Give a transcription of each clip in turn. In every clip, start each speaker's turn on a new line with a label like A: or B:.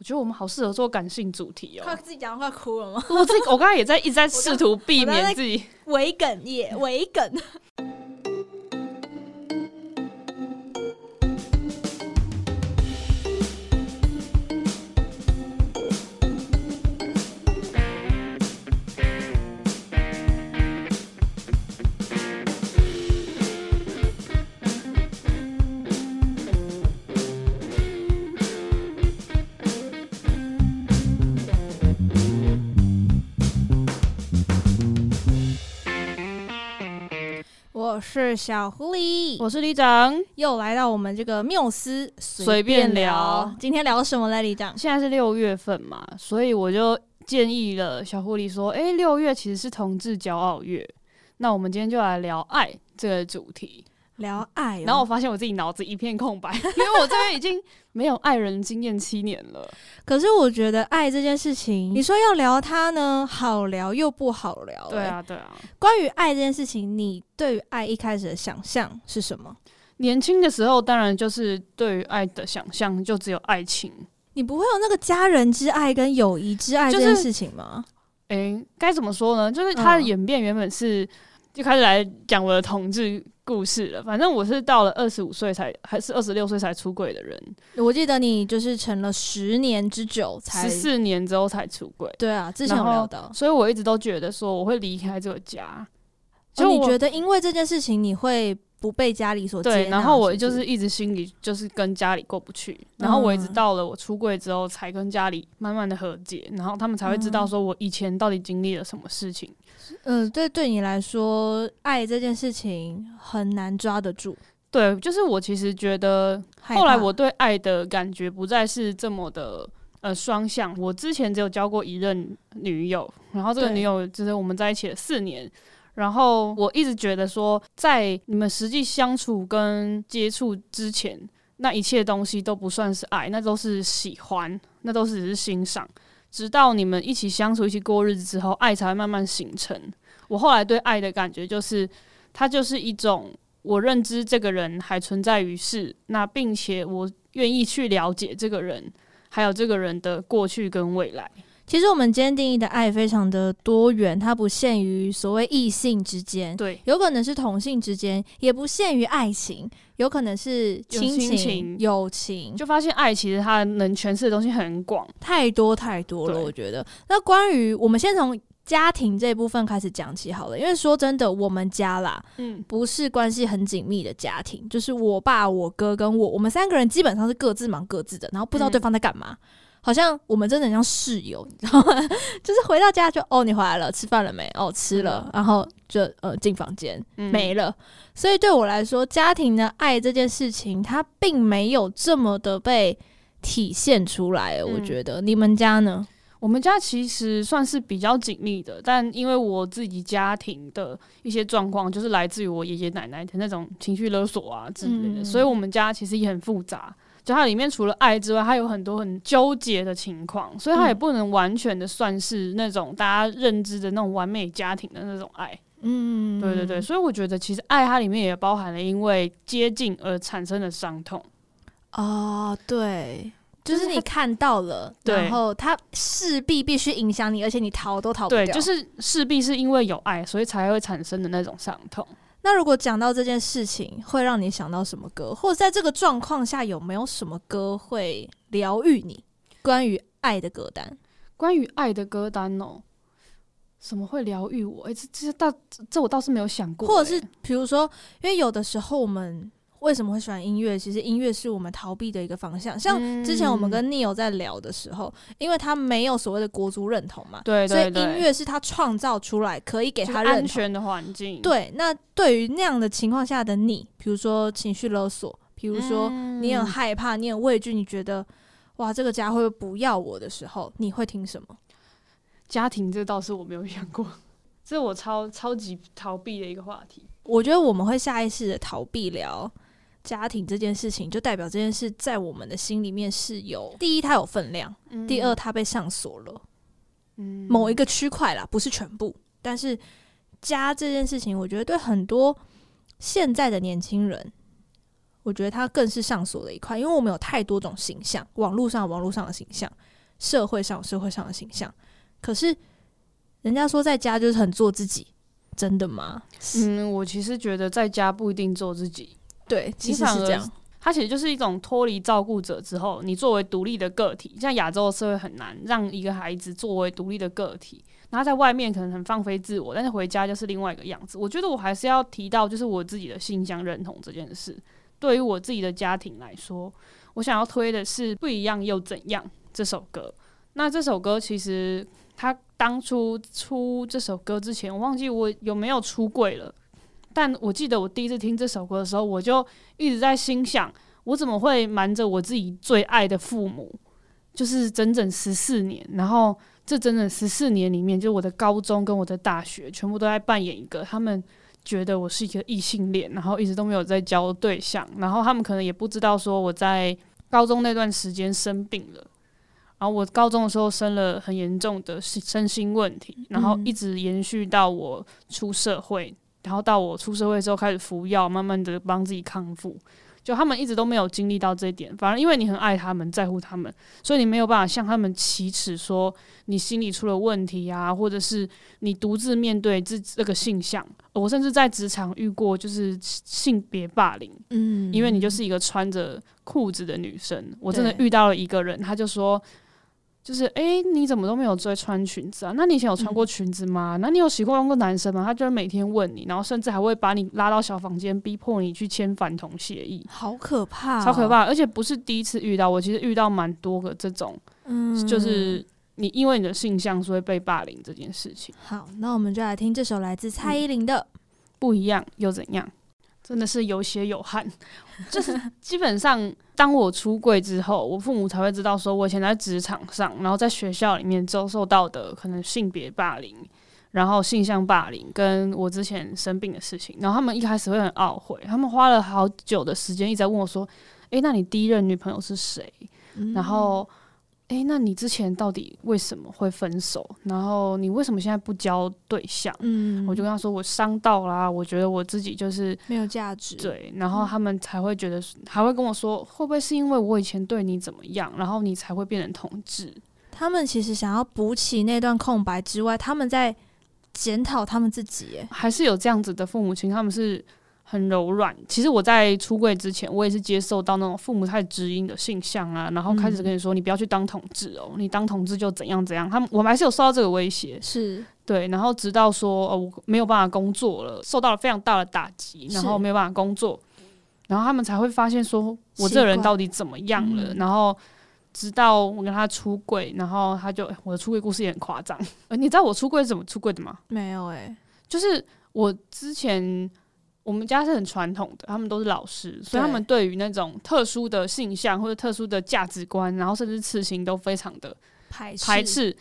A: 我觉得我们好适合做感性主题哦。
B: 快自己讲快哭了吗？
A: 我自己我刚才也在一直在试图避免自己
B: 微梗耶，微梗。是小狐狸，
A: 我是李长，
B: 又来到我们这个缪斯随便聊。今天聊什么呢，李长？
A: 现在是六月份嘛，所以我就建议了小狐狸说：“哎，六月其实是同志骄傲月，那我们今天就来聊爱这个主题。”
B: 聊爱，
A: 然后我发现我自己脑子一片空白，因为我这边已经没有爱人经验七年了。
B: 可是我觉得爱这件事情，你说要聊它呢，好聊又不好聊。
A: 对啊，对啊。
B: 关于爱这件事情，你对于爱一开始的想象是什么？
A: 年轻的时候，当然就是对于爱的想象就只有爱情。
B: 你不会有那个家人之爱跟友谊之爱这件事情吗？
A: 哎、就是，该怎么说呢？就是它的演变原本是就开始来讲我的同志。故事了，反正我是到了二十五岁才，还是二十六岁才出轨的人。
B: 我记得你就是成了十年之久才，
A: 十四年之后才出轨。
B: 对啊，之前有聊到，
A: 所以我一直都觉得说我会离开这个家。
B: 就、哦、你觉得因为这件事情你会不被家里所接纳？
A: 对，然后我就是一直心里就是跟家里过不去，然后我一直到了我出柜之后才跟家里慢慢的和解，然后他们才会知道说我以前到底经历了什么事情。
B: 嗯，对，对你来说，爱这件事情很难抓得住。
A: 对，就是我其实觉得，后来我对爱的感觉不再是这么的呃双向。我之前只有交过一任女友，然后这个女友就是我们在一起了四年，然后我一直觉得说，在你们实际相处跟接触之前，那一切东西都不算是爱，那都是喜欢，那都是只是欣赏。直到你们一起相处、一起过日子之后，爱才会慢慢形成。我后来对爱的感觉就是，它就是一种我认知这个人还存在于世，那并且我愿意去了解这个人，还有这个人的过去跟未来。
B: 其实我们今天定义的爱非常的多元，它不限于所谓异性之间，
A: 对，
B: 有可能是同性之间，也不限于爱情，有可能是亲情、情。友情，
A: 就发现爱其实它能诠释的东西很广，
B: 太多太多了。我觉得，那关于我们先从家庭这部分开始讲起好了，因为说真的，我们家啦，嗯，不是关系很紧密的家庭，就是我爸、我哥跟我，我们三个人基本上是各自忙各自的，然后不知道对方在干嘛。嗯好像我们真的很像室友，你知道吗？就是回到家就哦，你回来了，吃饭了没？哦，吃了，嗯、然后就呃进房间、嗯、没了。所以对我来说，家庭的爱这件事情，它并没有这么的被体现出来。嗯、我觉得你们家呢？
A: 我们家其实算是比较紧密的，但因为我自己家庭的一些状况，就是来自于我爷爷奶奶的那种情绪勒索啊之类的，嗯、所以我们家其实也很复杂。就它里面除了爱之外，它有很多很纠结的情况，所以它也不能完全的算是那种大家认知的那种完美家庭的那种爱。嗯，对对对，所以我觉得其实爱它里面也包含了因为接近而产生的伤痛。
B: 哦，对，就是你看到了，然后它势必必须影响你，而且你逃都逃不掉。
A: 对，就是势必是因为有爱，所以才会产生的那种伤痛。
B: 那如果讲到这件事情，会让你想到什么歌？或者在这个状况下，有没有什么歌会疗愈你？关于爱的歌单，
A: 关于爱的歌单哦，什么会疗愈我？诶、欸，这这倒这，这我倒是没有想过。
B: 或者是比如说，因为有的时候我们。为什么会喜欢音乐？其实音乐是我们逃避的一个方向。像之前我们跟 Neil 在聊的时候，嗯、因为他没有所谓的国足认同嘛，
A: 对，对，对，
B: 所以音乐是他创造出来可以给他
A: 安全的环境。
B: 对，那对于那样的情况下的你，比如说情绪勒索，比如说你很害怕，你很畏惧，你觉得哇，这个家会不会不要我的时候，你会听什么？
A: 家庭这倒是我没有想过，这是我超超级逃避的一个话题。
B: 我觉得我们会下意识的逃避聊。家庭这件事情，就代表这件事在我们的心里面是有第一，它有分量；嗯、第二，它被上锁了，嗯，某一个区块啦，不是全部。但是家这件事情，我觉得对很多现在的年轻人，我觉得它更是上锁的一块，因为我们有太多种形象，网络上网络上的形象，社会上社会上的形象。可是人家说在家就是很做自己，真的吗？
A: 嗯，我其实觉得在家不一定做自己。
B: 对，其实是这样。
A: 它其实就是一种脱离照顾者之后，你作为独立的个体。像亚洲的社会很难让一个孩子作为独立的个体，然后在外面可能很放飞自我，但是回家就是另外一个样子。我觉得我还是要提到，就是我自己的性向认同这件事。对于我自己的家庭来说，我想要推的是《不一样又怎样》这首歌。那这首歌其实他当初出这首歌之前，我忘记我有没有出柜了。但我记得我第一次听这首歌的时候，我就一直在心想：我怎么会瞒着我自己最爱的父母？就是整整十四年，然后这整整十四年里面，就我的高中跟我的大学，全部都在扮演一个他们觉得我是一个异性恋，然后一直都没有在交对象，然后他们可能也不知道说我在高中那段时间生病了，然后我高中的时候生了很严重的身心问题，然后一直延续到我出社会。然后到我出社会之后开始服药，慢慢的帮自己康复。就他们一直都没有经历到这一点，反而因为你很爱他们，在乎他们，所以你没有办法向他们启齿说你心里出了问题啊，或者是你独自面对这这个性向。我甚至在职场遇过就是性别霸凌，嗯，因为你就是一个穿着裤子的女生。我真的遇到了一个人，他就说。就是哎、欸，你怎么都没有在穿裙子啊？那你以前有穿过裙子吗？嗯、那你有喜欢过男生吗？他就会每天问你，然后甚至还会把你拉到小房间，逼迫你去签反同协议。
B: 好可怕、哦，
A: 超可怕！而且不是第一次遇到，我其实遇到蛮多个这种，嗯，就是你因为你的性向所以被霸凌这件事情。
B: 好，那我们就来听这首来自蔡依林的《嗯、
A: 不一样又怎样》。真的是有血有汗，就是基本上，当我出柜之后，我父母才会知道，说我以前在职场上，然后在学校里面遭受到的可能性别霸凌，然后性向霸凌，跟我之前生病的事情，然后他们一开始会很懊悔，他们花了好久的时间一直在问我说：“诶，那你第一任女朋友是谁？”然后。诶、欸，那你之前到底为什么会分手？然后你为什么现在不交对象？嗯，我就跟他说，我伤到啦，我觉得我自己就是
B: 没有价值。
A: 对，然后他们才会觉得，还会跟我说，会不会是因为我以前对你怎么样，然后你才会变成同志？
B: 他们其实想要补起那段空白之外，他们在检讨他们自己。哎，
A: 还是有这样子的父母亲，他们是。很柔软。其实我在出柜之前，我也是接受到那种父母太知音的性向啊，然后开始跟你说，你不要去当同志哦，你当同志就怎样怎样。他们我们还是有受到这个威胁，
B: 是
A: 对。然后直到说，哦，我没有办法工作了，受到了非常大的打击，然后没有办法工作，然后他们才会发现说我这个人到底怎么样了。然后直到我跟他出柜，然后他就我的出柜故事也很夸张。呃，你知道我出柜是怎么出柜的吗？
B: 没有诶、欸，
A: 就是我之前。我们家是很传统的，他们都是老师，所以他们对于那种特殊的性向或者特殊的价值观，然后甚至刺青都非常的排斥。排斥。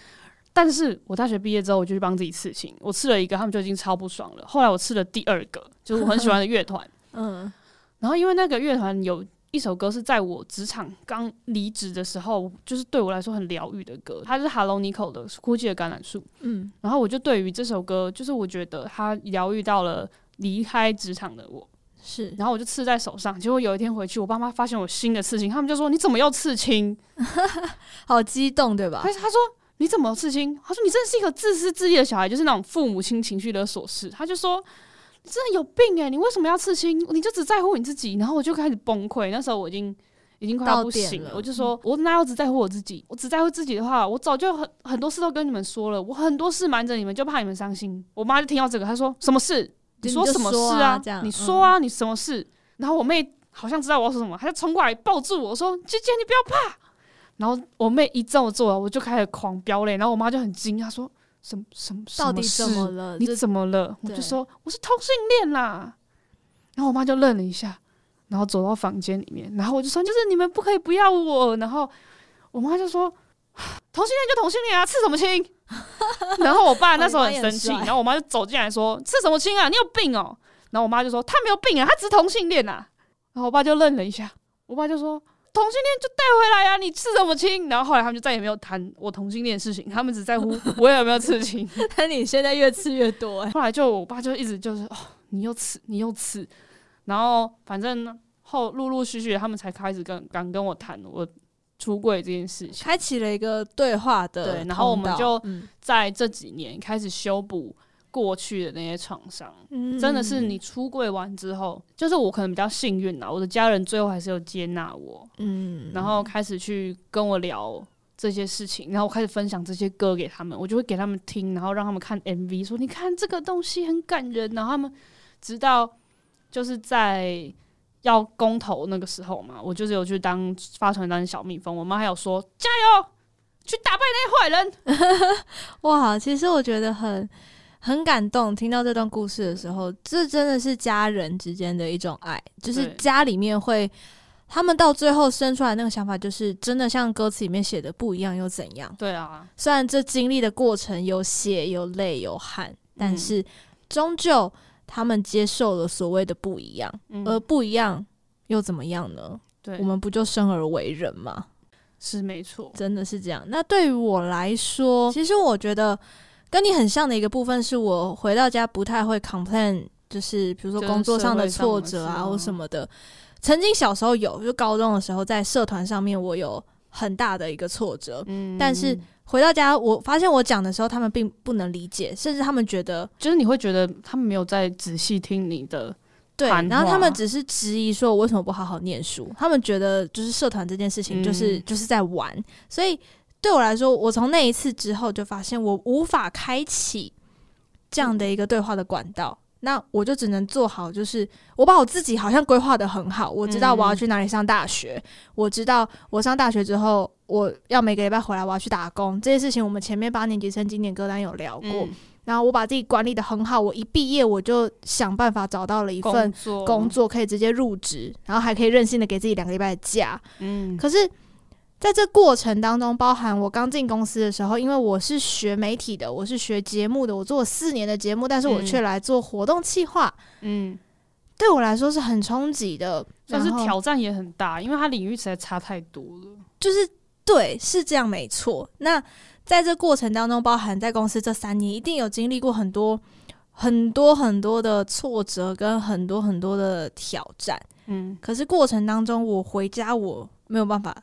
A: 但是我大学毕业之后，我就去帮自己刺青，我刺了一个，他们就已经超不爽了。后来我刺了第二个，就是我很喜欢的乐团，嗯，然后因为那个乐团有一首歌是在我职场刚离职的时候，就是对我来说很疗愈的歌，它是 Hello Nico 的《哭泣的橄榄树》，嗯，然后我就对于这首歌，就是我觉得它疗愈到了。离开职场的我是，然后我就刺在手上。结果有一天回去，我爸妈发现我新的刺青，他们就说：“你怎么又刺青？”
B: 好激动，对吧？
A: 他他说：“你怎么刺青？”他说：“你真的是一个自私自利的小孩，就是那种父母亲情绪的琐事。”他就说：“你真的有病诶、欸，你为什么要刺青？你就只在乎你自己。”然后我就开始崩溃。那时候我已经已经快要不行了，了我就说：“我哪有只在乎我自己？我只在乎自己的话，我早就很很多事都跟你们说了。我很多事瞒着你们，就怕你们伤心。”我妈就听到这个，她说：“什么事？”你说什么事啊？你说啊，你，说啊、嗯、你什么事？然后我妹好像知道我要说什么，她就冲过来抱住我说：“姐姐，你不要怕。”然后我妹一这么做，我就开始狂飙泪。然后我妈就很惊讶，她说：“什么什么？
B: 到底怎么了？
A: 你怎么了？”我就说：“我是同性恋啦。”然后我妈就愣了一下，然后走到房间里面，然后我就说：“就是你们不可以不要我。”然后我妈就说。同性恋就同性恋啊，刺什么青？然后我爸 那时候很生气，然后我妈就走进来说：“刺什么青啊？你有病哦！”然后我妈就说：“他没有病啊，他只是同性恋啊。”然后我爸就愣了一下，我爸就说：“同性恋就带回来啊，你刺什么青？”然后后来他们就再也没有谈我同性恋的事情，他们只在乎 我有没有刺青。
B: 但你现在越刺越多哎。
A: 后来就我爸就一直就是哦，你又刺，你又刺，然后反正。后陆陆续续他们才开始跟敢跟我谈我出柜这件事情，
B: 开启了一个对话的
A: 对，然后我们就在这几年开始修补过去的那些创伤。嗯，真的是你出柜完之后，就是我可能比较幸运啦，我的家人最后还是有接纳我，嗯，然后开始去跟我聊这些事情，然后我开始分享这些歌给他们，我就会给他们听，然后让他们看 MV，说你看这个东西很感人，然后他们直到就是在。要公投那个时候嘛，我就是有去当发传单小蜜蜂。我妈还有说加油，去打败那些坏人。
B: 哇，其实我觉得很很感动。听到这段故事的时候，这真的是家人之间的一种爱，就是家里面会他们到最后生出来那个想法，就是真的像歌词里面写的不一样又怎样？
A: 对啊，
B: 虽然这经历的过程有血有泪有汗，但是终究。他们接受了所谓的不一样，嗯，而不一样又怎么样呢？对，我们不就生而为人吗？
A: 是没错，
B: 真的是这样。那对于我来说，其实我觉得跟你很像的一个部分，是我回到家不太会 complain，就是比如说工作上的挫折啊或什么的。曾经小时候有，就高中的时候在社团上面，我有很大的一个挫折，嗯，但是。回到家，我发现我讲的时候，他们并不能理解，甚至他们觉得，
A: 就是你会觉得他们没有在仔细听你的，
B: 对，然后他们只是质疑说，我为什么不好好念书？他们觉得就是社团这件事情，就是、嗯、就是在玩。所以对我来说，我从那一次之后就发现，我无法开启这样的一个对话的管道。嗯那我就只能做好，就是我把我自己好像规划的很好，我知道我要去哪里上大学，嗯，我知道我上大学之后我要每个礼拜回来，我要去打工，这些事情我们前面八年级生经典歌单有聊过。嗯，然后我把自己管理的很好，我一毕业我就想办法找到了一份工作，工作可以直接入职，然后还可以任性的给自己两个礼拜的假。嗯，可是。在这过程当中，包含我刚进公司的时候，因为我是学媒体的，我是学节目的，我做了四年的节目，但是我却来做活动企划，嗯，对我来说是很冲击的，
A: 但是挑战也很大，因为它领域实在差太多了。
B: 就是对，是这样没错。那在这过程当中，包含在公司这三年，一定有经历过很多很多很多的挫折跟很多很多的挑战，嗯，可是过程当中，我回家我没有办法。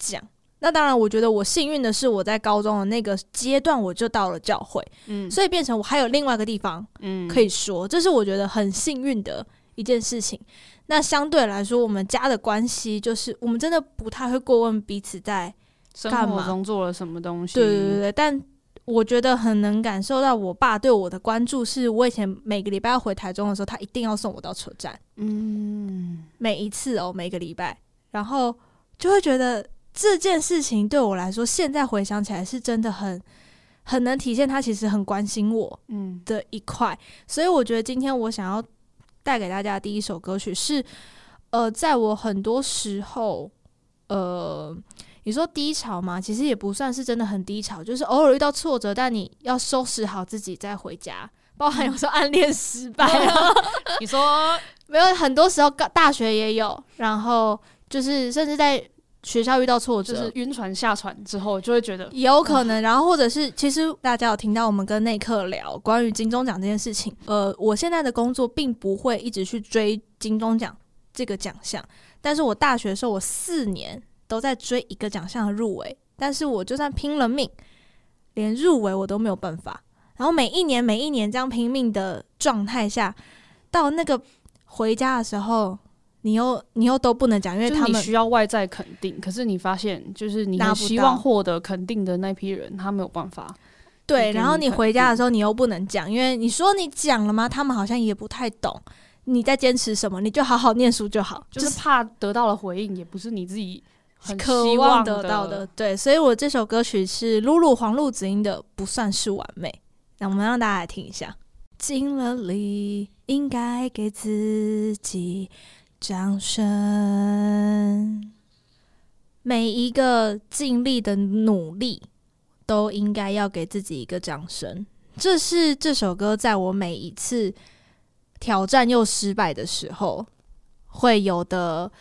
B: 讲，那当然，我觉得我幸运的是，我在高中的那个阶段我就到了教会，嗯，所以变成我还有另外一个地方，嗯，可以说，这是我觉得很幸运的一件事情。那相对来说，我们家的关系就是，我们真的不太会过问彼此在干嘛，生活
A: 中做了什么东西，
B: 对对对。但我觉得很能感受到我爸对我的关注，是我以前每个礼拜要回台中的时候，他一定要送我到车站，嗯，每一次哦，每个礼拜，然后就会觉得。这件事情对我来说，现在回想起来是真的很很能体现他其实很关心我，嗯的一块。所以我觉得今天我想要带给大家的第一首歌曲是，呃，在我很多时候，呃，你说低潮嘛，其实也不算是真的很低潮，就是偶尔遇到挫折，但你要收拾好自己再回家。包含有时候暗恋失败，
A: 你说
B: 没有？很多时候大学也有，然后就是甚至在。学校遇到挫折，
A: 就是晕船下船之后，就会觉得
B: 有可能。然后或者是，其实大家有听到我们跟内克聊关于金钟奖这件事情。呃，我现在的工作并不会一直去追金钟奖这个奖项，但是我大学的时候，我四年都在追一个奖项的入围，但是我就算拼了命，连入围我都没有办法。然后每一年每一年这样拼命的状态下，到那个回家的时候。你又你又都不能讲，因为他们
A: 需要外在肯定。可是你发现，就是你希望获得肯定的那批人，他没有办法。
B: 对，然后你回家的时候，你又不能讲，因为你说你讲了吗？他们好像也不太懂你在坚持什么。你就好好念书就好，
A: 就是怕得到了回应，也不是你自己很
B: 渴望得到的。对，所以我这首歌曲是露露黄露子音的《不算是完美》。那我们让大家来听一下。尽了力，应该给自己。掌声！每一个尽力的努力，都应该要给自己一个掌声。这是这首歌在我每一次挑战又失败的时候会有的，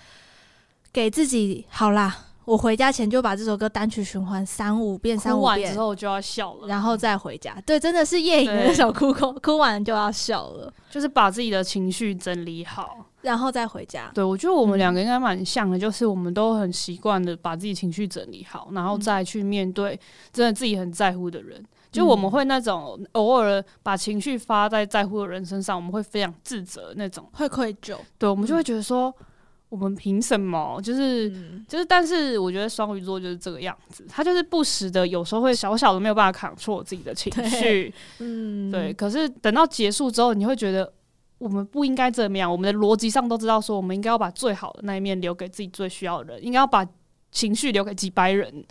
B: 给自己好啦。我回家前就把这首歌单曲循环三五遍，三五遍
A: 完之后就要笑了，
B: 然后再回家。对，真的是夜影的那首哭哭哭完就要笑了，
A: 就是把自己的情绪整理好，
B: 然后再回家。
A: 对，我觉得我们两个应该蛮像的，就是我们都很习惯的把自己情绪整理好，然后再去面对真的自己很在乎的人。就我们会那种偶尔把情绪发在在乎的人身上，我们会非常自责那种，
B: 会愧疚。
A: 对，我们就会觉得说，我们凭什么？就是就是，但是我觉得双鱼座就是这个样子，他就是不时的，有时候会小小的没有办法 control 自己的情绪。嗯，对。可是等到结束之后，你会觉得我们不应该这么样。我们的逻辑上都知道说，我们应该要把最好的那一面留给自己最需要的人，应该要把情绪留给几百人。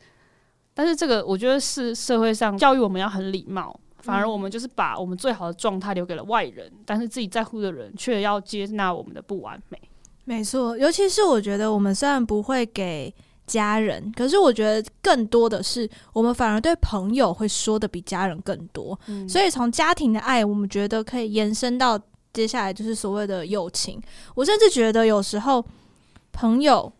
A: 但是这个，我觉得是社会上教育我们要很礼貌，反而我们就是把我们最好的状态留给了外人，嗯、但是自己在乎的人却要接纳我们的不完美。
B: 没错，尤其是我觉得我们虽然不会给家人，可是我觉得更多的是我们反而对朋友会说的比家人更多。嗯、所以从家庭的爱，我们觉得可以延伸到接下来就是所谓的友情。我甚至觉得有时候朋友。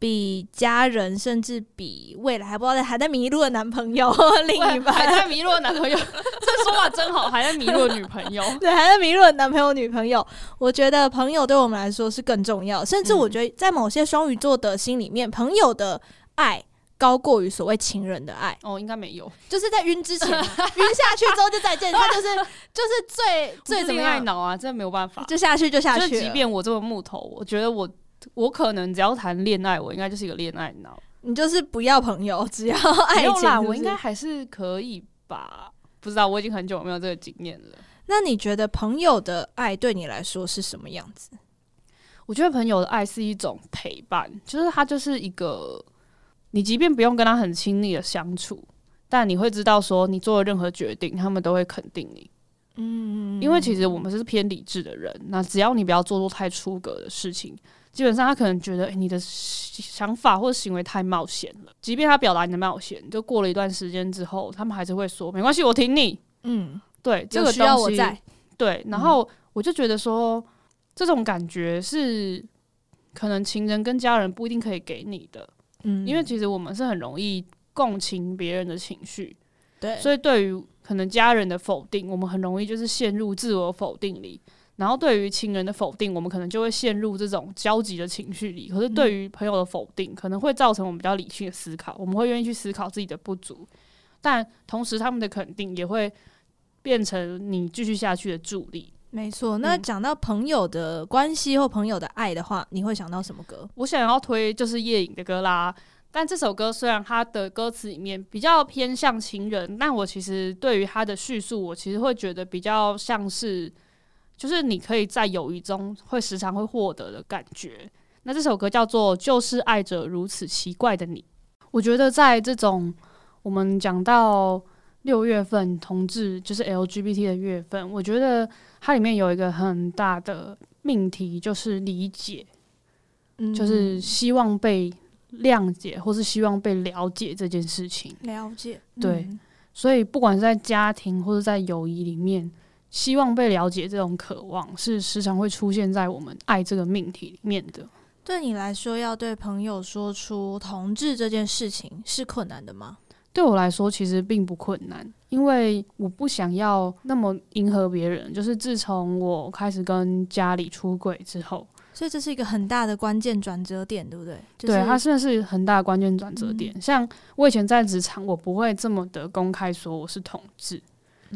B: 比家人，甚至比未来还不知道 还在迷路的男朋友，另一半
A: 还在迷路的男朋友，这说话真好，还在迷路的女朋友，
B: 对，还在迷路的男朋友、女朋友。我觉得朋友对我们来说是更重要，甚至我觉得在某些双鱼座的心里面，嗯、朋友的爱高过于所谓情人的爱。
A: 哦，应该没有，
B: 就是在晕之前，晕下去之后就再见，他就是就是最 最怎
A: 么爱脑啊，真的没有办法，
B: 就下去就下去。
A: 就即便我这么木头，我觉得我。我可能只要谈恋爱，我应该就是一个恋爱脑。
B: 你就是不要朋友，只要爱情是是？
A: 啦，我应该还是可以吧？不知道，我已经很久没有这个经验了。
B: 那你觉得朋友的爱对你来说是什么样子？
A: 我觉得朋友的爱是一种陪伴，就是他就是一个，你即便不用跟他很亲密的相处，但你会知道说你做的任何决定，他们都会肯定你。嗯，因为其实我们是偏理智的人，那只要你不要做出太出格的事情。基本上，他可能觉得，欸，你的想法或者行为太冒险了。即便他表达你的冒险，就过了一段时间之后，他们还是会说没关系，我挺你。嗯，对，这个需要我在，对。然后我就觉得说，这种感觉是可能情人跟家人不一定可以给你的。嗯，因为其实我们是很容易共情别人的情绪。对，所以对于可能家人的否定，我们很容易就是陷入自我否定里。然后对于亲人的否定，我们可能就会陷入这种焦急的情绪里。可是对于朋友的否定，可能会造成我们比较理性的思考，我们会愿意去思考自己的不足。但同时，他们的肯定也会变成你继续下去的助力。
B: 没错。那讲到朋友的关系或朋友的爱的话，你会想到什么歌？
A: 我想要推就是夜影的歌啦。但这首歌虽然它的歌词里面比较偏向情人，但我其实对于它的叙述，我其实会觉得比较像是。就是你可以在友谊中会时常会获得的感觉。那这首歌叫做《就是爱着如此奇怪的你》。我觉得在这种我们讲到六月份同志就是 LGBT 的月份，我觉得它里面有一个很大的命题，就是理解，嗯，就是希望被谅解，或是希望被了解这件事情。
B: 了解，
A: 对。嗯，所以不管是在家庭或者在友谊里面。希望被了解，这种渴望是时常会出现在我们爱这个命题里面的。
B: 对你来说，要对朋友说出同志这件事情是困难的吗？
A: 对我来说，其实并不困难，因为我不想要那么迎合别人。就是自从我开始跟家里出轨之后，
B: 所以这是一个很大的关键转折点，对不对？就是、
A: 对，它算是很大的关键转折点。嗯、像我以前在职场，我不会这么的公开说我是同志。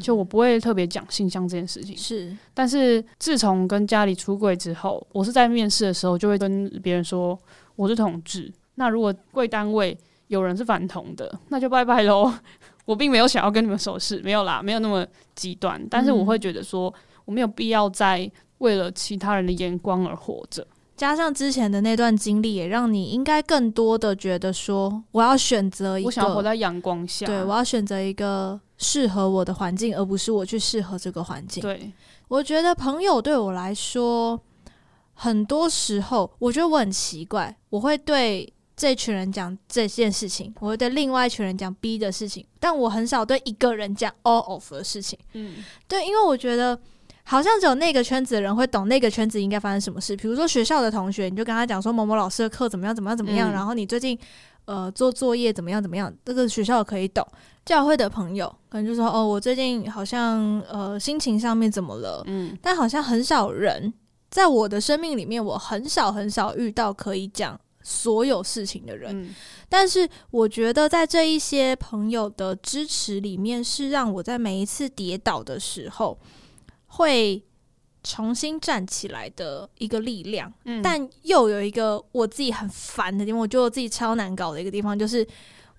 A: 就我不会特别讲性向这件事情，是。但是自从跟家里出柜之后，我是在面试的时候就会跟别人说我是同志。那如果贵单位有人是反同的，那就拜拜喽。我并没有想要跟你们熟识，没有啦，没有那么极端。但是我会觉得说，我没有必要再为了其他人的眼光而活着。
B: 加上之前的那段经历，也让你应该更多的觉得说，我要选择一个，
A: 我想活在阳光下。
B: 对，我要选择一个。适合我的环境，而不是我去适合这个环境。
A: 对，
B: 我觉得朋友对我来说，很多时候我觉得我很奇怪，我会对这群人讲这件事情，我会对另外一群人讲 B 的事情，但我很少对一个人讲 all of 的事情。嗯，对，因为我觉得好像只有那个圈子的人会懂那个圈子应该发生什么事。比如说学校的同学，你就跟他讲说某某老师的课怎么样，怎么样，怎么样，嗯，然后你最近。呃做作业怎么样怎么样，这个学校可以懂。教会的朋友可能就说哦，我最近好像呃心情上面怎么了？嗯，但好像很少人在我的生命里面，我很少很少遇到可以讲所有事情的人。嗯，但是我觉得在这一些朋友的支持里面，是让我在每一次跌倒的时候会重新站起来的一个力量。嗯，但又有一个我自己很烦的地方，我觉得我自己超难搞的一个地方就是。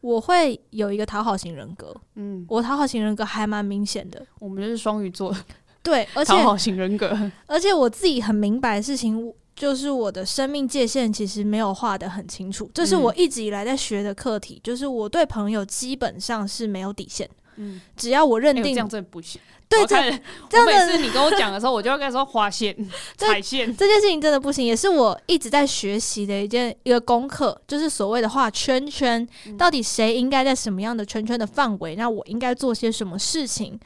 B: 我会有一个讨好型人格，嗯，我讨好型人格还蛮明显的。
A: 我们就是双鱼座，
B: 对，而且
A: 讨好型人格，
B: 而且我自己很明白的事情，就是我的生命界限其实没有画得很清楚，这是我一直以来在学的课题，就是我对朋友基本上是没有底线。嗯，只要我认定、欸、
A: 这样真的不行。
B: 对，这这样
A: 每次你跟我讲的时候，我就要跟你说划线、踩线
B: 这。这件事情真的不行，也是我一直在学习的一件一个功课，就是所谓的画圈圈。到底谁应该在什么样的圈圈的范围？那我应该做些什么事情？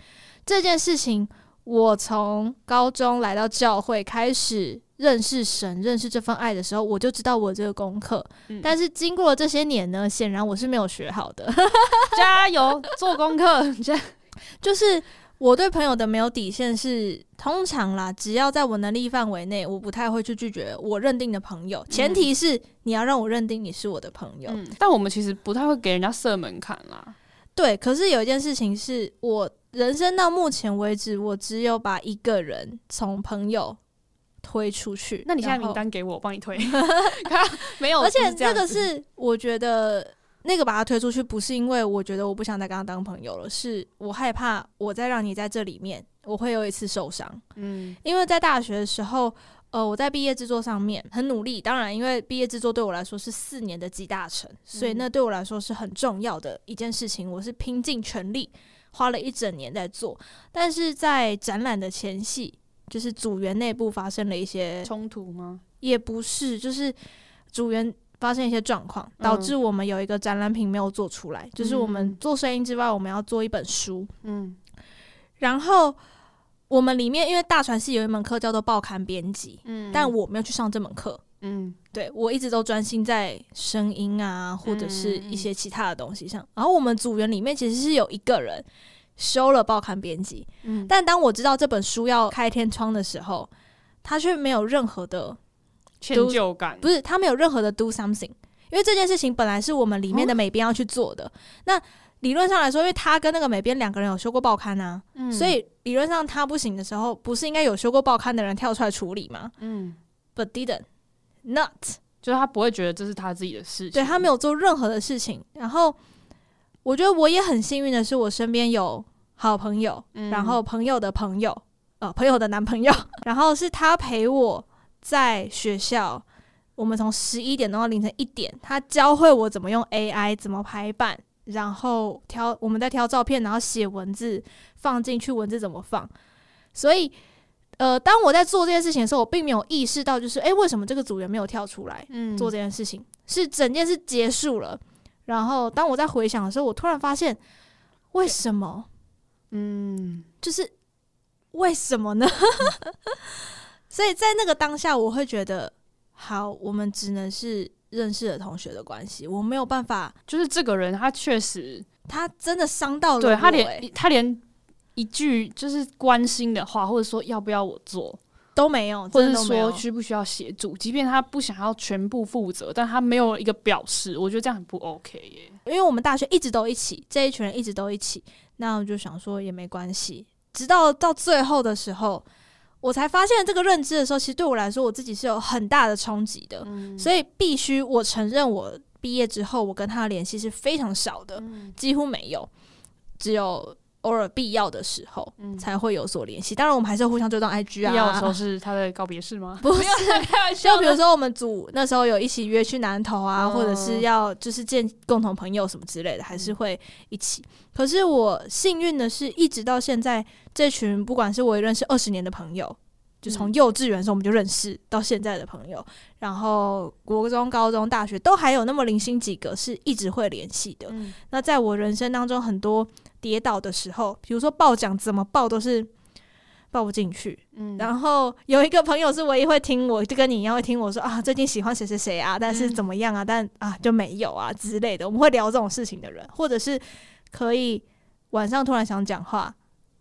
B: 这件事情，我从高中来到教会开始认识神、认识这份爱的时候，我就知道我这个功课。嗯、但是经过了这些年呢，显然我是没有学好的。
A: 加油，做功课，这样
B: 就是。我对朋友的没有底线是通常啦，只要在我能力范围内，我不太会去拒绝我认定的朋友。前提是你要让我认定你是我的朋友。
A: 嗯，但我们其实不太会给人家设门槛啦。
B: 对，可是有一件事情是我人生到目前为止，我只有把一个人从朋友推出去。
A: 那你现在名单给我，我帮你推。没有，
B: 而且这个是我觉得。那个把他推出去，不是因为我觉得我不想再跟他当朋友了，是我害怕我再让你在这里面，我会有一次受伤。嗯，因为在大学的时候，呃，我在毕业制作上面很努力，当然，因为毕业制作对我来说是四年的集大成，所以那对我来说是很重要的一件事情，我是拼尽全力，花了一整年在做。但是在展览的前夕，就是组员内部发生了一些
A: 冲突吗？
B: 也不是，就是组员。发生一些状况，导致我们有一个展览品没有做出来。嗯、就是我们做声音之外，我们要做一本书。嗯，然后我们里面因为大传系有一门课叫做报刊编辑，嗯，但我没有去上这门课。嗯，对，我一直都专心在声音啊，或者是一些其他的东西上。嗯、然后我们组员里面其实是有一个人修了报刊编辑，嗯，但当我知道这本书要开天窗的时候，他却没有任何的。
A: 歉疚感
B: 不是，他没有任何的 do something，因为这件事情本来是我们里面的美编要去做的。哦、那理论上来说，因为他跟那个美编两个人有修过报刊啊，嗯、所以理论上他不行的时候，不是应该有修过报刊的人跳出来处理吗？嗯，but didn't not，
A: 就是他不会觉得这是他自己的事情，
B: 对，他没有做任何的事情。然后我觉得我也很幸运的是，我身边有好朋友，嗯、然后朋友的朋友，呃，朋友的男朋友，然后是他陪我。在学校，我们从十一点到凌晨一点，他教会我怎么用 AI，怎么排版，然后挑我们在挑照片，然后写文字放进去，文字怎么放。所以，呃，当我在做这件事情的时候，我并没有意识到，就是诶，为什么这个组员没有跳出来做这件事情？嗯、是整件事结束了，然后当我在回想的时候，我突然发现，为什么？嗯，就是为什么呢？所以在那个当下，我会觉得，好，我们只能是认识的同学的关系，我没有办法。
A: 就是这个人，他确实，
B: 他真的伤到了我，
A: 对，他连他连一句就是关心的话，或者说要不要我做
B: 都没有，
A: 或者说需不需要协助，即便他不想要全部负责，但他没有一个表示，我觉得这样很不 OK 耶。
B: 因为我们大学一直都一起，这一群人一直都一起，那我就想说也没关系，直到到最后的时候。我才发现这个认知的时候，其实对我来说，我自己是有很大的冲击的。嗯、所以必须我承认，我毕业之后，我跟他的联系是非常少的，嗯、几乎没有，只有偶尔必要的时候才会有所联系。嗯、当然，我们还是会互相追踪 IG 啊。
A: 必要的时候是他的告别式吗？
B: 不是，开玩笑。就比如说，我们组那时候有一起约去南投啊，嗯、或者是要就是见共同朋友什么之类的，还是会一起。可是我幸运的是，一直到现在。这群不管是我也认识二十年的朋友，就从幼稚园的时候我们就认识到现在的朋友，然后国中、高中、大学都还有那么零星几个是一直会联系的。嗯、那在我人生当中很多跌倒的时候，比如说报奖怎么报都是抱不进去。嗯，然后有一个朋友是唯一会听我，就跟你一样会听我说啊，最近喜欢谁谁谁啊，但是怎么样啊？嗯、但啊就没有啊之类的。我们会聊这种事情的人，或者是可以晚上突然想讲话，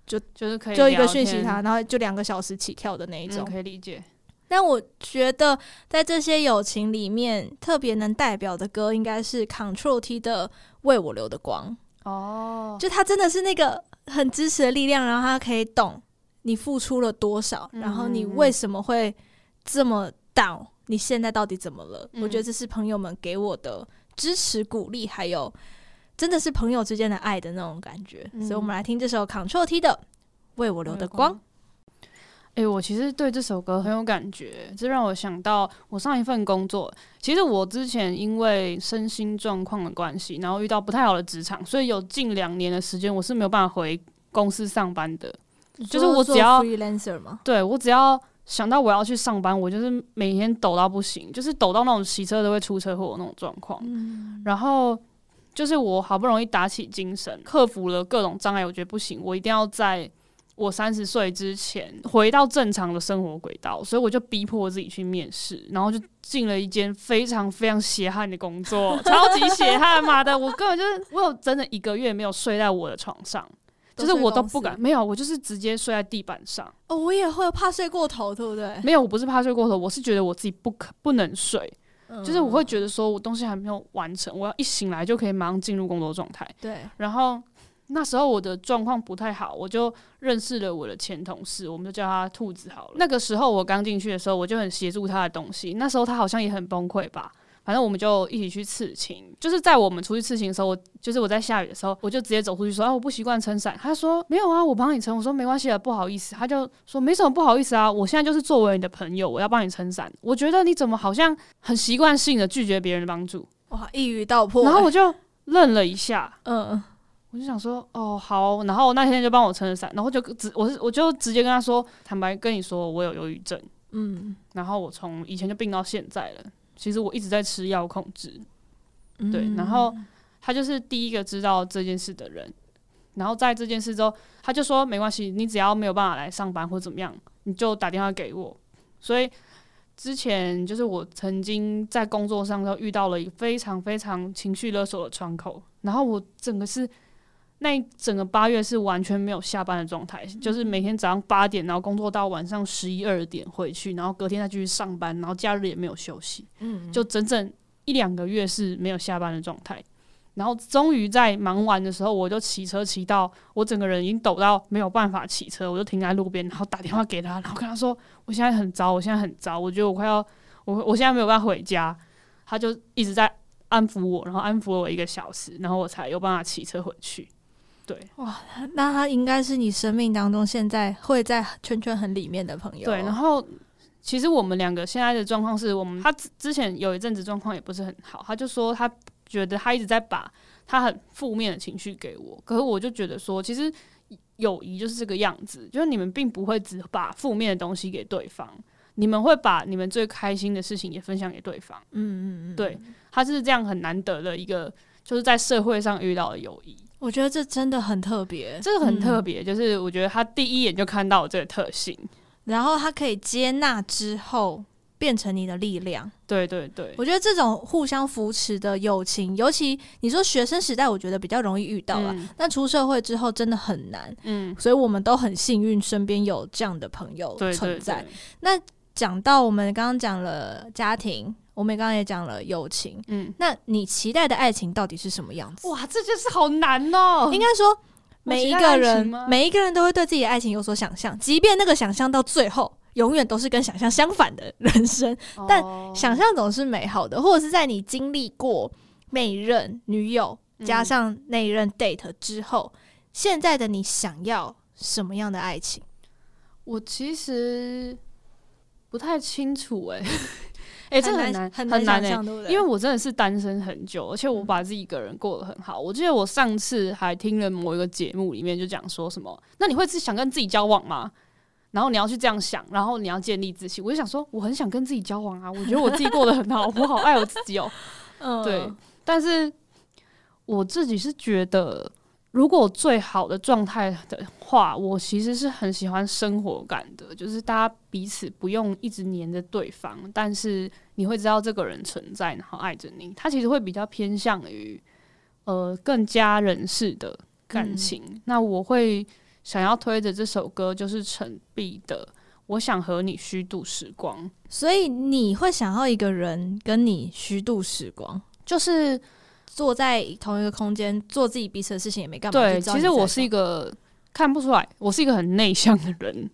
B: 就
A: 就是可以
B: 就一个讯息他，然后就两个小时起跳的那一种，
A: 嗯、可以理解。
B: 但我觉得在这些友情里面，特别能代表的歌应该是 Control T 的《为我留的光》哦，就他真的是那个很支持的力量，然后他可以懂你付出了多少，然后你为什么会这么 down，你现在到底怎么了？我觉得这是朋友们给我的支持、鼓励，还有真的是朋友之间的爱的那种感觉。所以我们来听这首 Control T 的《为我留的光》。
A: 诶、欸，我其实对这首歌很有感觉，这让我想到我上一份工作。其实我之前因为身心状况的关系，然后遇到不太好的职场，所以有近两年的时间我是没有办法回公司上班的。就是我只要
B: freelancer 吗？
A: 对，我只要想到我要去上班，我就是每天抖到不行，就是抖到那种骑车都会出车祸的那种状况。嗯、然后就是我好不容易打起精神，克服了各种障碍，我觉得不行，我一定要在。我三十岁之前回到正常的生活轨道，所以我就逼迫自己去面试，然后就进了一间非常非常血汗的工作，超级血汗妈的！我根本就是我有整整一个月没有睡在我的床上，就是我都不敢，没有，我就是直接睡在地板上。
B: 哦，我也会怕睡过头，对不对？
A: 没有，我不是怕睡过头，我是觉得我自己不可不能睡，嗯、就是我会觉得说我东西还没有完成，我要一醒来就可以马上进入工作状态。
B: 对，
A: 然后。那时候我的状况不太好，我就认识了我的前同事，我们就叫他兔子好了。那个时候我刚进去的时候，我就很协助他的东西。那时候他好像也很崩溃吧，反正我们就一起去刺青。就是在我们出去刺青的时候，我就是我在下雨的时候，我就直接走出去说：“啊，我不习惯撑伞。”他说：“没有啊，我帮你撑。”我说：“没关系啊，不好意思。”他就说：“没什么不好意思啊，我现在就是作为你的朋友，我要帮你撑伞。我觉得你怎么好像很习惯性的拒绝别人的帮助？”
B: 哇，一语道破。
A: 然后我就愣了一下，嗯。我就想说，哦，好，然后那天就帮我撑着伞，然后就直，我是我就直接跟他说，坦白跟你说，我有忧郁症，嗯，然后我从以前就病到现在了，其实我一直在吃药控制，嗯、对，然后他就是第一个知道这件事的人，然后在这件事之后，他就说没关系，你只要没有办法来上班或怎么样，你就打电话给我，所以之前就是我曾经在工作上都遇到了一个非常非常情绪勒索的窗口，然后我整个是。那整个八月是完全没有下班的状态，嗯、就是每天早上八点，然后工作到晚上十一二点回去，然后隔天再继续上班，然后假日也没有休息，嗯，就整整一两个月是没有下班的状态。然后终于在忙完的时候，我就骑车骑到我整个人已经抖到没有办法骑车，我就停在路边，然后打电话给他，然后跟他说我现在很糟，我现在很糟，我觉得我快要我我现在没有办法回家。他就一直在安抚我，然后安抚了我一个小时，然后我才有办法骑车回去。对，哇，
B: 那他应该是你生命当中现在会在圈圈很里面的朋友。
A: 对，然后其实我们两个现在的状况是我们，他之前有一阵子状况也不是很好，他就说他觉得他一直在把他很负面的情绪给我，可是我就觉得说，其实友谊就是这个样子，就是你们并不会只把负面的东西给对方，你们会把你们最开心的事情也分享给对方。嗯嗯嗯，对，他是这样很难得的一个，就是在社会上遇到的友谊。
B: 我觉得这真的很特别，
A: 这个很特别，嗯、就是我觉得他第一眼就看到我这个特性，
B: 然后他可以接纳之后变成你的力量。
A: 对对对，
B: 我觉得这种互相扶持的友情，尤其你说学生时代，我觉得比较容易遇到了，嗯、但出社会之后真的很难。嗯，所以我们都很幸运，身边有这样的朋友存在。对对对，那讲到我们刚刚讲了家庭。我们刚刚也讲了友情，嗯，那你期待的爱情到底是什么样子？
A: 哇，这件事好难哦。
B: 应该说，每一个人，每一个人都会对自己的爱情有所想象，即便那个想象到最后，永远都是跟想象相反的人生。哦、但想象总是美好的，或者是在你经历过每一任女友加上那一任 date 之后，嗯、现在的你想要什么样的爱情？
A: 我其实不太清楚、欸，哎。哎，这个很难很难哎，因为我真的是单身很久，而且我把自己一个人过得很好。我记得我上次还听了某一个节目，里面就讲说什么，那你会是想跟自己交往吗？然后你要去这样想，然后你要建立自信。我就想说，我很想跟自己交往啊，我觉得我自己过得很好，我好爱我自己哦。嗯，对。但是我自己是觉得如果最好的状态的话，我其实是很喜欢生活感的，就是大家彼此不用一直黏着对方，但是你会知道这个人存在，然后爱着你。他其实会比较偏向于呃更加人式的感情。嗯、那我会想要推的这首歌就是陈碧的《我想和你虚度时光》。
B: 所以你会想要一个人跟你虚度时光，
A: 就是。
B: 坐在同一个空间做自己彼此的事情也没干嘛。
A: 对，其实我是一个看不出来，我是一个很内向的人。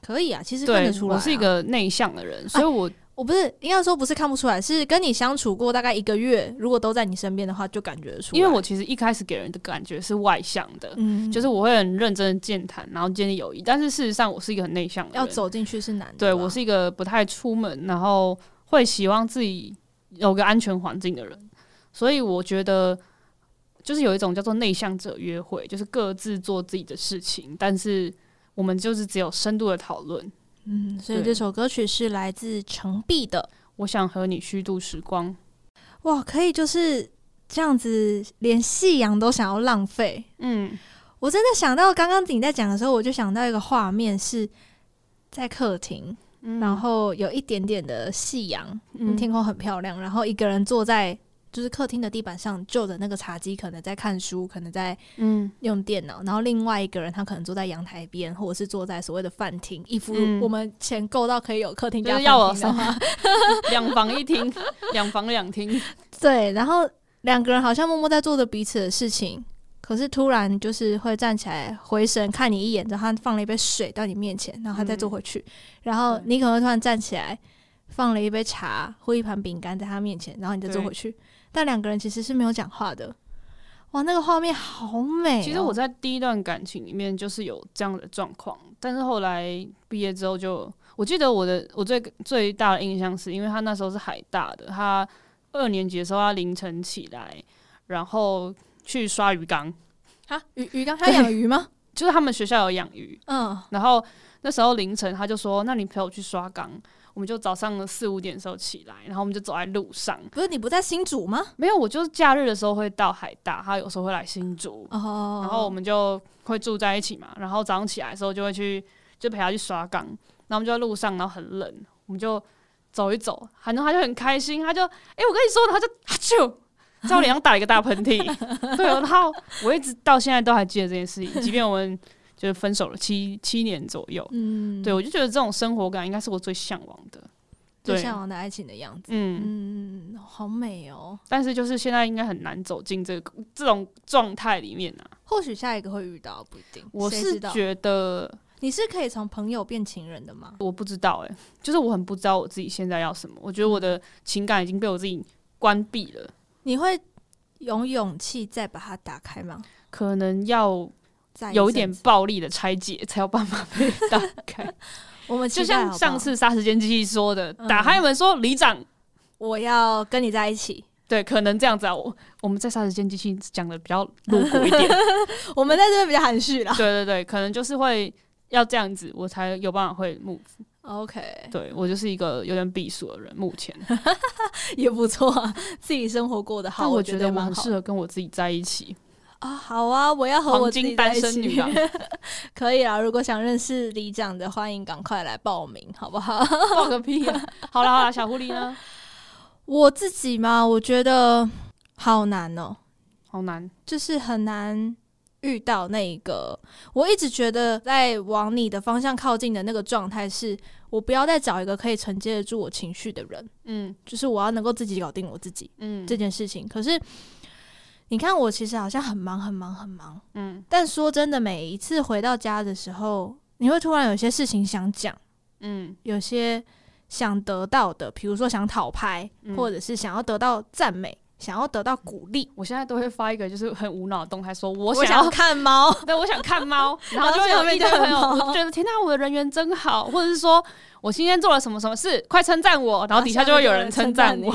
B: 可以啊，其实看得出来、啊，
A: 我是一个内向的人，所以我、啊、
B: 我不是应该说不是看不出来，是跟你相处过大概一个月，如果都在你身边的话，就感觉得出来。
A: 因为我其实一开始给人的感觉是外向的，嗯，就是我会很认真的健谈，然后建立友谊。但是事实上，我是一个很内向的人，
B: 要走进去是难的。
A: 对，我是一个不太出门，然后会希望自己有个安全环境的人，所以我觉得。就是有一种叫做内向者约会，就是各自做自己的事情，但是我们就是只有深度的讨论。
B: 嗯，所以这首歌曲是来自程璧的《
A: 我想和你虚度时光》。
B: 哇，可以就是这样子，连夕阳都想要浪费。嗯，我真的想到刚刚你在讲的时候，我就想到一个画面，是在客厅，嗯、然后有一点点的夕阳，嗯、天空很漂亮，然后一个人坐在。就是客厅的地板上，就着那个茶几，可能在看书，可能在嗯用电脑。嗯、然后另外一个人，他可能坐在阳台边，或者是坐在所谓的饭厅。一副我们钱够到可以有客厅加饭厅的话，
A: 两房一厅，两房两厅。
B: 对，然后两个人好像默默在做着彼此的事情，可是突然就是会站起来回神看你一眼，然后他放了一杯水到你面前，然后他再坐回去，嗯、然后你可能会突然站起来放了一杯茶或一盘饼干在他面前，然后你再坐回去。但两个人其实是没有讲话的，哇，那个画面好美哦。
A: 其实我在第一段感情里面就是有这样的状况，但是后来毕业之后就，我记得我的我最最大的印象是因为他那时候是海大的，他二年级的时候他凌晨起来，然后去刷鱼缸。
B: 啊，鱼鱼缸？他养鱼吗？
A: 就是他们学校有养鱼，嗯，然后那时候凌晨他就说，那你陪我去刷缸。我们就早上的四五点的时候起来，然后我们就走在路上。
B: 不是你不在新竹吗？
A: 没有，我就是假日的时候会到海大，他有时候会来新竹，oh. 然后我们就会住在一起嘛。然后早上起来的时候就会去，就陪他去刷缸。然后我们就在路上，然后很冷，我们就走一走，反正他就很开心，他就哎、欸，我跟你说，他就啊啾，在我脸上打了一个大喷嚏。对，然后我一直到现在都还记得这件事情，即便我们。就是分手了七七年左右，嗯，对，我就觉得这种生活感应该是我最向往的，
B: 最向往的爱情的样子，嗯嗯，好美哦。
A: 但是就是现在应该很难走进这个这种状态里面啊。
B: 或许下一个会遇到，不一定。
A: 我是觉得
B: 你是可以从朋友变情人的吗？
A: 我不知道哎、欸，就是我很不知道我自己现在要什么。我觉得我的情感已经被我自己关闭了。
B: 你会有勇气再把它打开吗？
A: 可能要。有一点暴力的拆解才有办法被打开。
B: 我们
A: 就像上次杀时间机器说的，嗯、打开门说：“里长，
B: 我要跟你在一起。”
A: 对，可能这样子啊。我我们在杀时间机器讲的比较露骨一点，
B: 我们在这边比较含蓄啦。
A: 对对对，可能就是会要这样子，我才有办法会 move。
B: OK，
A: 对我就是一个有点避暑的人，目前
B: 也不错啊，自己生活过得好，
A: 我觉得我很适合跟我自己在一起。
B: 啊、哦，好啊！我要和我自己在一起。可以啊，如果想认识李长的，欢迎赶快来报名，好不好？
A: 报个屁啊！好了好了，小狐狸呢？
B: 我自己嘛，我觉得好难哦、喔，
A: 好难，
B: 就是很难遇到那一个。我一直觉得在往你的方向靠近的那个状态，是我不要再找一个可以承接得住我情绪的人。嗯，就是我要能够自己搞定我自己。嗯，这件事情，可是。你看我其实好像很忙很忙很忙，嗯，但说真的，每一次回到家的时候，你会突然有些事情想讲，嗯，有些想得到的，比如说想讨拍，嗯、或者是想要得到赞美，想要得到鼓励。
A: 我现在都会发一个就是很无脑的动态，说我
B: 想要看猫，
A: 对，我想看猫，然后就会有一堆朋友觉得天呐，我的人缘真好，或者是说我今天做了什么什么事，快称赞我，然后底下就会有人称赞我。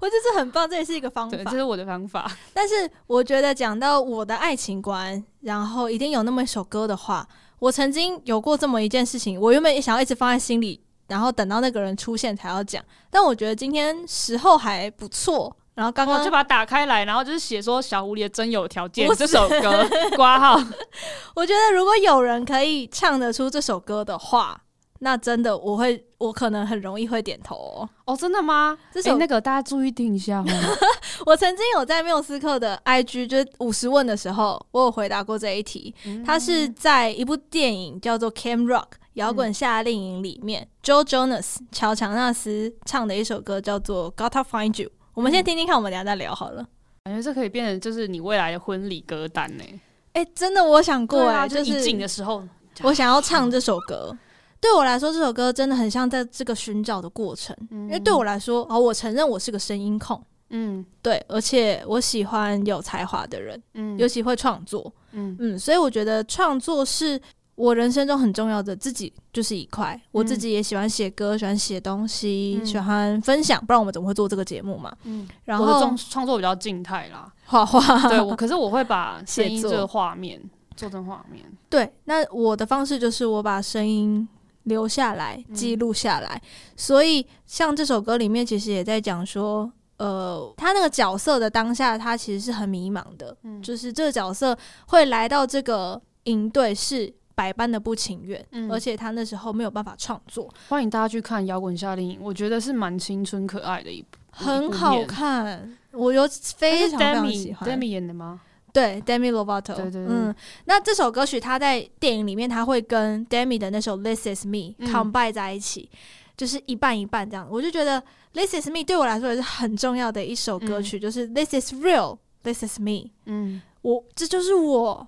B: 我就是很棒，这也是一个方法。
A: 这是我的方法。
B: 但是我觉得讲到我的爱情观，然后一定有那么一首歌的话，我曾经有过这么一件事情，我原本也想要一直放在心里，然后等到那个人出现才要讲。但我觉得今天时候还不错，然后刚刚
A: 就把它打开来，然后就是写说小狐狸的真有条件这首歌 挂号。
B: 我觉得如果有人可以唱得出这首歌的话，那真的我会，我可能很容易会点头哦。
A: 哦，真的吗？这首、欸、那个大家注意听一下哦。
B: 我曾经有在缪斯克的 IG 就是五十问的时候，我有回答过这一题。嗯、它是在一部电影叫做《Camp Rock》摇滚夏令营里面、嗯、，Joe Jonas 乔强纳斯唱的一首歌叫做《Gotta Find You》。我们先听听看，我们等下再聊好了。
A: 感觉这可以变成就是你未来的婚礼歌单呢。
B: 哎，真的，我想过哎、啊，
A: 就是一进的时候，
B: 我想要唱这首歌。对我来说，这首歌真的很像在这个寻找的过程。嗯、因为对我来说，哦，我承认我是个声音控。嗯，对，而且我喜欢有才华的人，嗯，尤其会创作。嗯嗯，所以我觉得创作是。我人生中很重要的自己就是一块，我自己也喜欢写歌，喜欢写东西，喜欢分享，不然我们怎么会做这个节目嘛？嗯，然后
A: 创作比较静态啦，
B: 画画。对，
A: 我可是我会把声音这个画面做成画面。
B: 对，那我的方式就是我把声音留下来，记录下来。所以像这首歌里面，其实也在讲说，呃，他那个角色的当下，他其实是很迷茫的，就是这个角色会来到这个营队是。百般的不情愿，嗯、而且他那时候没有办法创作。
A: 欢迎大家去看《摇滚夏令营》，我觉得是蛮青春可爱的一部，
B: 很好看。我有非常非常喜欢。
A: Demi 演的吗？
B: 对，Demi Lovato。
A: 对对对。
B: 嗯，那这首歌曲他在电影里面他会跟 Demi 的那首《This Is Me》combine 在一起，嗯、就是一半一半这样。我就觉得《This Is Me》对我来说也是很重要的一首歌曲，嗯、就是 This Is Real，This Is Me。嗯，我这就是我。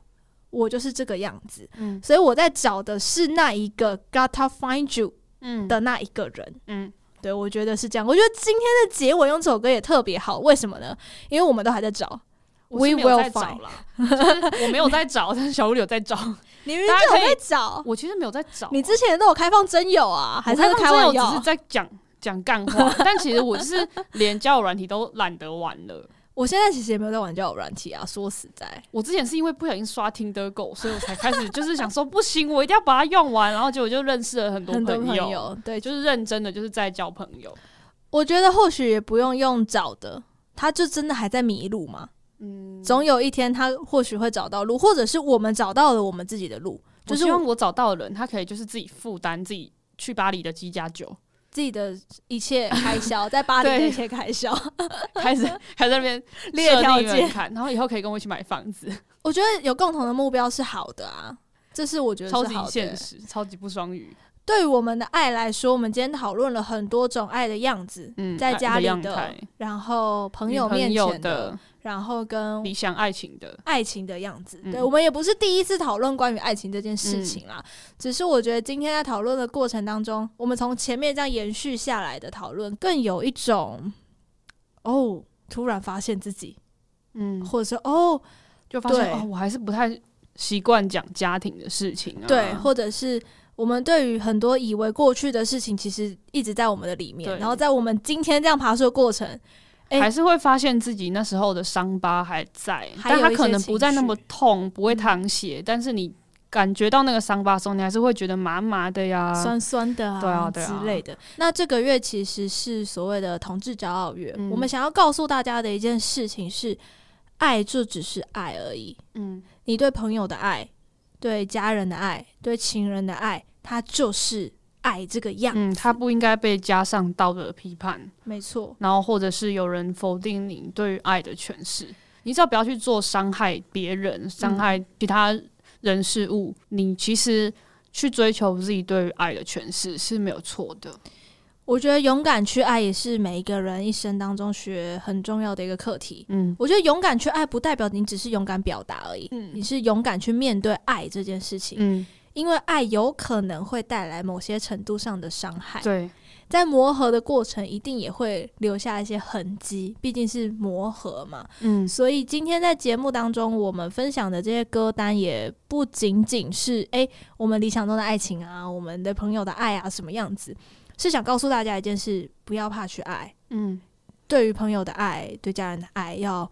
B: 我就是这个样子，嗯，所以我在找的是那一个 Gotta Find You，嗯的那一个人，嗯，对，我觉得是这样。我觉得今天的结尾用这首歌也特别好，为什么呢？因为我们都还在找，We will find 啦。
A: 我没有在找，但是小狐狸有在找。
B: 你明明就有在找，
A: 我其实没有在找。
B: 你之前都有开放真友啊，还是开放？
A: 只是在讲讲干话，但其实我就是连交友软体都懒得玩了。
B: 我现在其实也没有在玩交友软体啊。说实在，
A: 我之前是因为不小心刷 Tinder Go，所以我才开始就是想说不行，我一定要把它用完。然后结果就认识了很多朋友，朋友对，就是认真的就是在交朋友。
B: 我觉得或许也不用用找的，他就真的还在迷路嘛。嗯，总有一天他或许会找到路，或者是我们找到了我们自己的路。就是
A: 希望我找到的人，他可以就是自己负担自己去巴黎的机加酒。
B: 自己的一切开销，在巴黎 的一切开销，
A: 开始还在那边列条件，然后以后可以跟我一起买房子。
B: 我觉得有共同的目标是好的啊，这是我觉得
A: 超级现实，超级不双语。
B: 对于我们的爱来说，我们今天讨论了很多种爱的样子，嗯，在家里的，然后朋友面前的。然后跟
A: 理想爱情的
B: 爱情的样子，对，我们也不是第一次讨论关于爱情这件事情啦。只是我觉得今天在讨论的过程当中，我们从前面这样延续下来的讨论，更有一种哦，突然发现自己，嗯，或者说哦，
A: 就发现哦，我还是不太习惯讲家庭的事情啊。
B: 对，或者是我们对于很多以为过去的事情，其实一直在我们的里面，然后在我们今天这样爬树的过程。欸、
A: 还是会发现自己那时候的伤疤还在，但他可能不再那么痛，不会淌血，嗯、但是你感觉到那个伤疤的时候，你还是会觉得麻麻的呀、
B: 酸酸的啊，
A: 对啊，对啊。
B: 之类的。那这个月其实是所谓的同志骄傲月，嗯、我们想要告诉大家的一件事情是，爱就只是爱而已。嗯，你对朋友的爱，对家人的爱，对情人的爱，它就是。爱这个样子，嗯，
A: 他不应该被加上道德批判，
B: 没错。
A: 然后或者是有人否定你对于爱的诠释，你只要不要去做伤害别人、伤害其他人事物，嗯、你其实去追求自己对于爱的诠释是没有错的。
B: 我觉得勇敢去爱也是每一个人一生当中学很重要的一个课题。嗯，我觉得勇敢去爱不代表你只是勇敢表达而已，嗯，你是勇敢去面对爱这件事情，嗯。因为爱有可能会带来某些程度上的伤害，
A: 对，
B: 在磨合的过程一定也会留下一些痕迹，毕竟是磨合嘛。嗯，所以今天在节目当中，我们分享的这些歌单也不仅仅是诶、欸，我们理想中的爱情啊，我们的朋友的爱啊，什么样子，是想告诉大家一件事：不要怕去爱。嗯，对于朋友的爱，对家人的爱，要，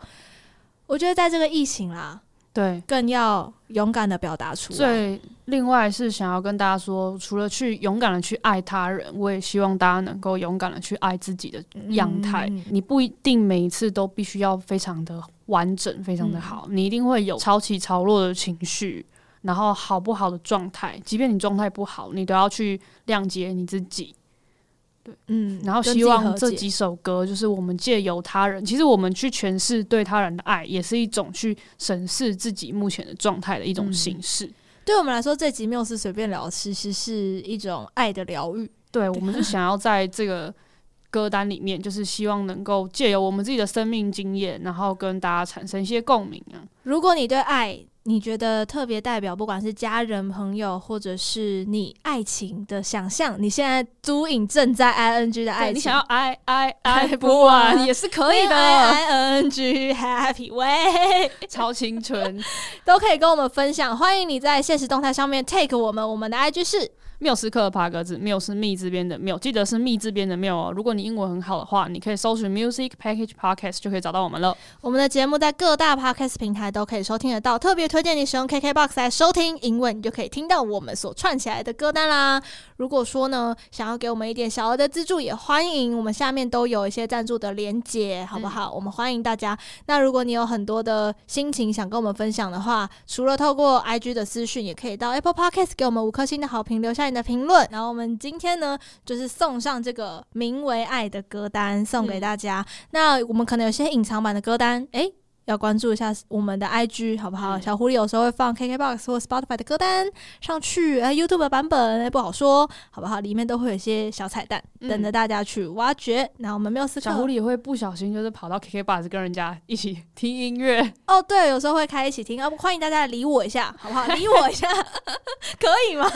B: 我觉得在这个疫情啦。
A: 对，
B: 更要勇敢的表达出来。
A: 对，另外是想要跟大家说，除了去勇敢的去爱他人，我也希望大家能够勇敢的去爱自己的样态。嗯、你不一定每一次都必须要非常的完整，非常的好，嗯、你一定会有潮起潮落的情绪，然后好不好的状态。即便你状态不好，你都要去谅解你自己。对，嗯，然后希望这几首歌，就是我们借由他人，其实我们去诠释对他人的爱，也是一种去审视自己目前的状态的一种形式。嗯、
B: 对我们来说，这集缪斯随便聊，其实是一种爱的疗愈。
A: 对，我们是想要在这个歌单里面，就是希望能够借由我们自己的生命经验，然后跟大家产生一些共鸣啊。
B: 如果你对爱，你觉得特别代表，不管是家人、朋友，或者是你爱情的想象，你现在租影正在 ing 的爱情，
A: 你想要 爱爱爱不完也是可以的。
B: ing happy way
A: 超青春
B: 都可以跟我们分享，欢迎你在现实动态上面 take 我们，我们的 IG 是。
A: 缪斯克爬格子，缪是密字边的缪，记得是密字边的缪哦。如果你英文很好的话，你可以搜寻 Music Package Podcast 就可以找到我们了。
B: 我们的节目在各大 Podcast 平台都可以收听得到，特别推荐你使用 KKBOX 来收听，因为你就可以听到我们所串起来的歌单啦。如果说呢，想要给我们一点小额的资助，也欢迎，我们下面都有一些赞助的连接，好不好？嗯、我们欢迎大家。那如果你有很多的心情想跟我们分享的话，除了透过 IG 的私讯，也可以到 Apple Podcast 给我们五颗星的好评，留下你的评论。然后我们今天呢，就是送上这个名为《爱》的歌单送给大家。嗯、那我们可能有些隐藏版的歌单，诶。要关注一下我们的 IG 好不好？嗯、小狐狸有时候会放 KKBOX 或 Spotify 的歌单上去，哎，YouTube 的版本不好说，好不好？里面都会有一些小彩蛋，嗯、等着大家去挖掘。那我们缪斯克，
A: 小狐狸也会不小心就是跑到 KKBOX 跟人家一起听音乐
B: 哦，对，有时候会开一起听，啊，欢迎大家理我一下，好不好？理我一下，可以吗？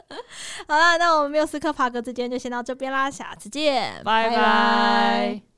B: 好啦，那我们缪斯克爬格子今天就先到这边啦，下次见，
A: 拜拜。